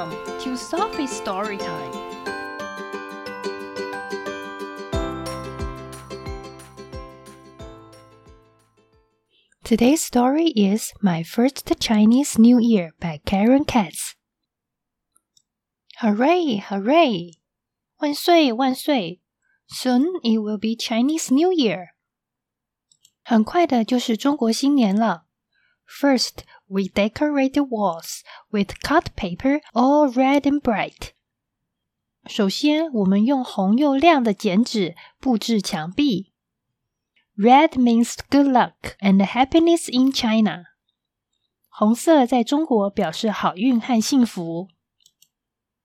Welcome to Sophie's Story Time. Today's story is My First Chinese New Year by Karen Katz. Hooray, hooray! 万岁万岁! Soon it will be Chinese New Year. 很快的就是中国新年了。First, we decorate the walls with cut paper all red and bright. 首先，我们用红又亮的剪纸布置墙壁。Red means good luck and happiness in China. 红色在中国表示好运和幸福。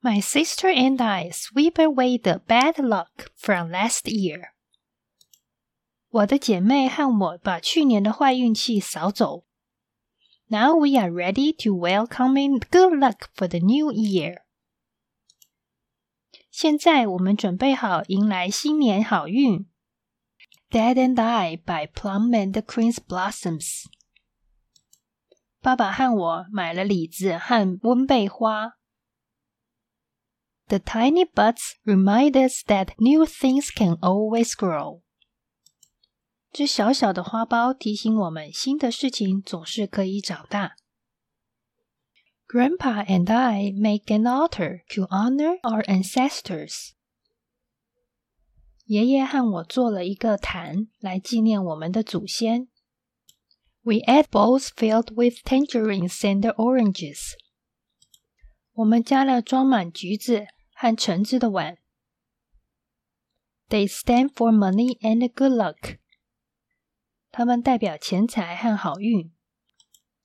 My sister and I sweep away the bad luck from last year. 我的姐妹和我把去年的坏运气扫走。 now we are ready to welcome in good luck for the new year. 现在我们准备好迎来新年好运。Dad and I buy Plum and the quince Blossoms。爸爸和我买了李子和温贝花。The tiny buds remind us that new things can always grow. 这小小的花苞提醒我们，新的事情总是可以长大。Grandpa and I make an altar to honor our ancestors。爷爷和我做了一个坛来纪念我们的祖先。We add bowls filled with tangerines and oranges。我们加了装满橘子和橙子的碗。They stand for money and good luck。 它们代表钱财和好运。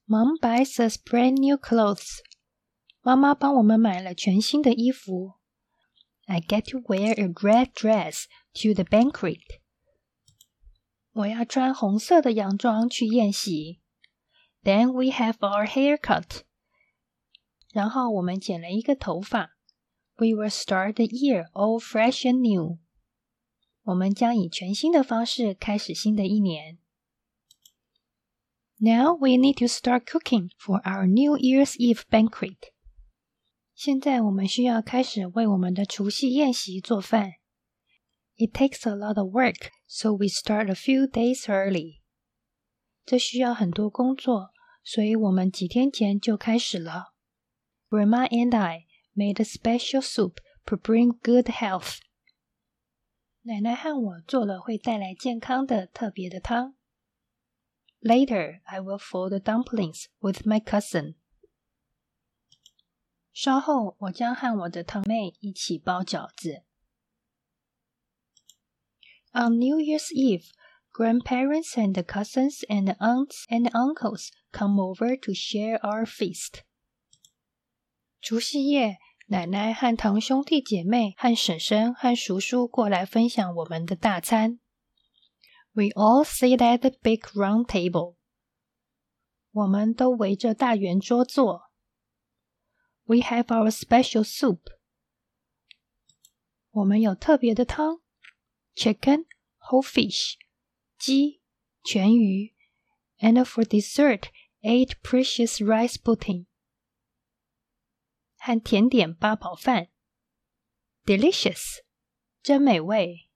Mom buys us brand new clothes。妈妈帮我们买了全新的衣服。I get to wear a red dress to the banquet。我要穿红色的洋装去宴席。Then we have our hair cut。然后我们剪了一个头发。We will start the year all fresh and new。我们将以全新的方式开始新的一年。Now we need to start cooking for our New Year's Eve banquet. 现在我们需要开始为我们的除夕宴席做饭。It takes a lot of work, so we start a few days early. 这需要很多工作，所以我们几天前就开始了。Grandma and I made a special soup to bring good health. 奶奶和我做了会带来健康的特别的汤。 Later, I will fold the dumplings with my cousin. 稍后，我将和我的堂妹一起包饺子。On New Year's Eve, grandparents and cousins and aunts and uncles come over to share our feast. 除夕夜，奶奶和堂兄弟姐妹和婶婶和叔叔过来分享我们的大餐。 We all sit at the big round table. 我们都围着大圆桌坐。We have our special soup. 我们有特别的汤：chicken, whole fish, 鸡、全鱼，and for dessert, eight precious rice pudding. 和甜点八宝饭，delicious，真美味。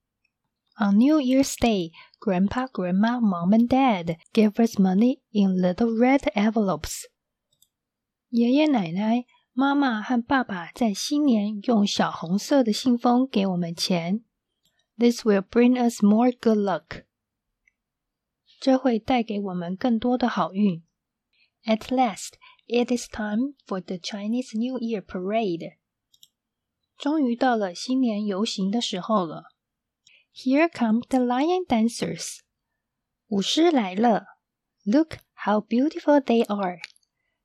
On New Year's Day, Grandpa, Grandma, Mom, and Dad gave us money in little red envelopes. 爷爷奶奶、妈妈和爸爸在新年用小红色的信封给我们钱。This will bring us more good luck. 这会带给我们更多的好运。At last, it is time for the Chinese New Year parade. 终于到了新年游行的时候了。 here come the lion dancers. 舞狮来了。Look how beautiful they are.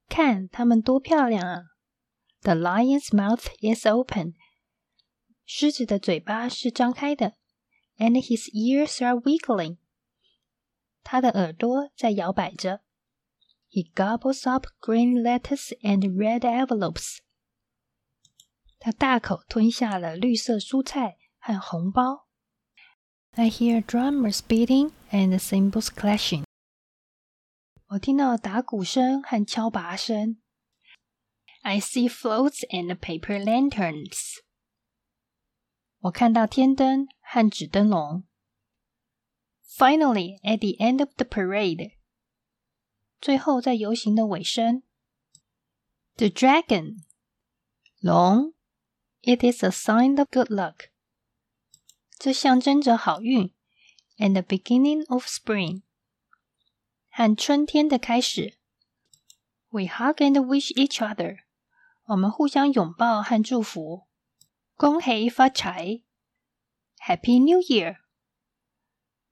看他们多漂亮啊！The lion's mouth is open. 狮子的嘴巴是张开的。And his ears are wiggling. 他的耳朵在摇摆着。He gobbles up green lettuce and red envelopes. 他大口吞下了绿色蔬菜和红包。 I hear drummers beating and cymbals clashing. 我听到打鼓声和敲拔声。 I see floats and paper lanterns. 我看到天灯和纸灯笼。Finally, at the end of the parade，最后在游行的尾声，the dragon，龙，it is a sign of good luck， 这象征着好运，and the beginning of spring，和春天的开始。We hug and wish each other，我们互相拥抱和祝福。恭喜发财，Happy New Year！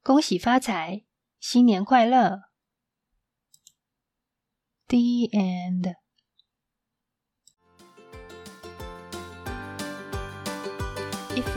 恭喜发财，新年快乐。The end.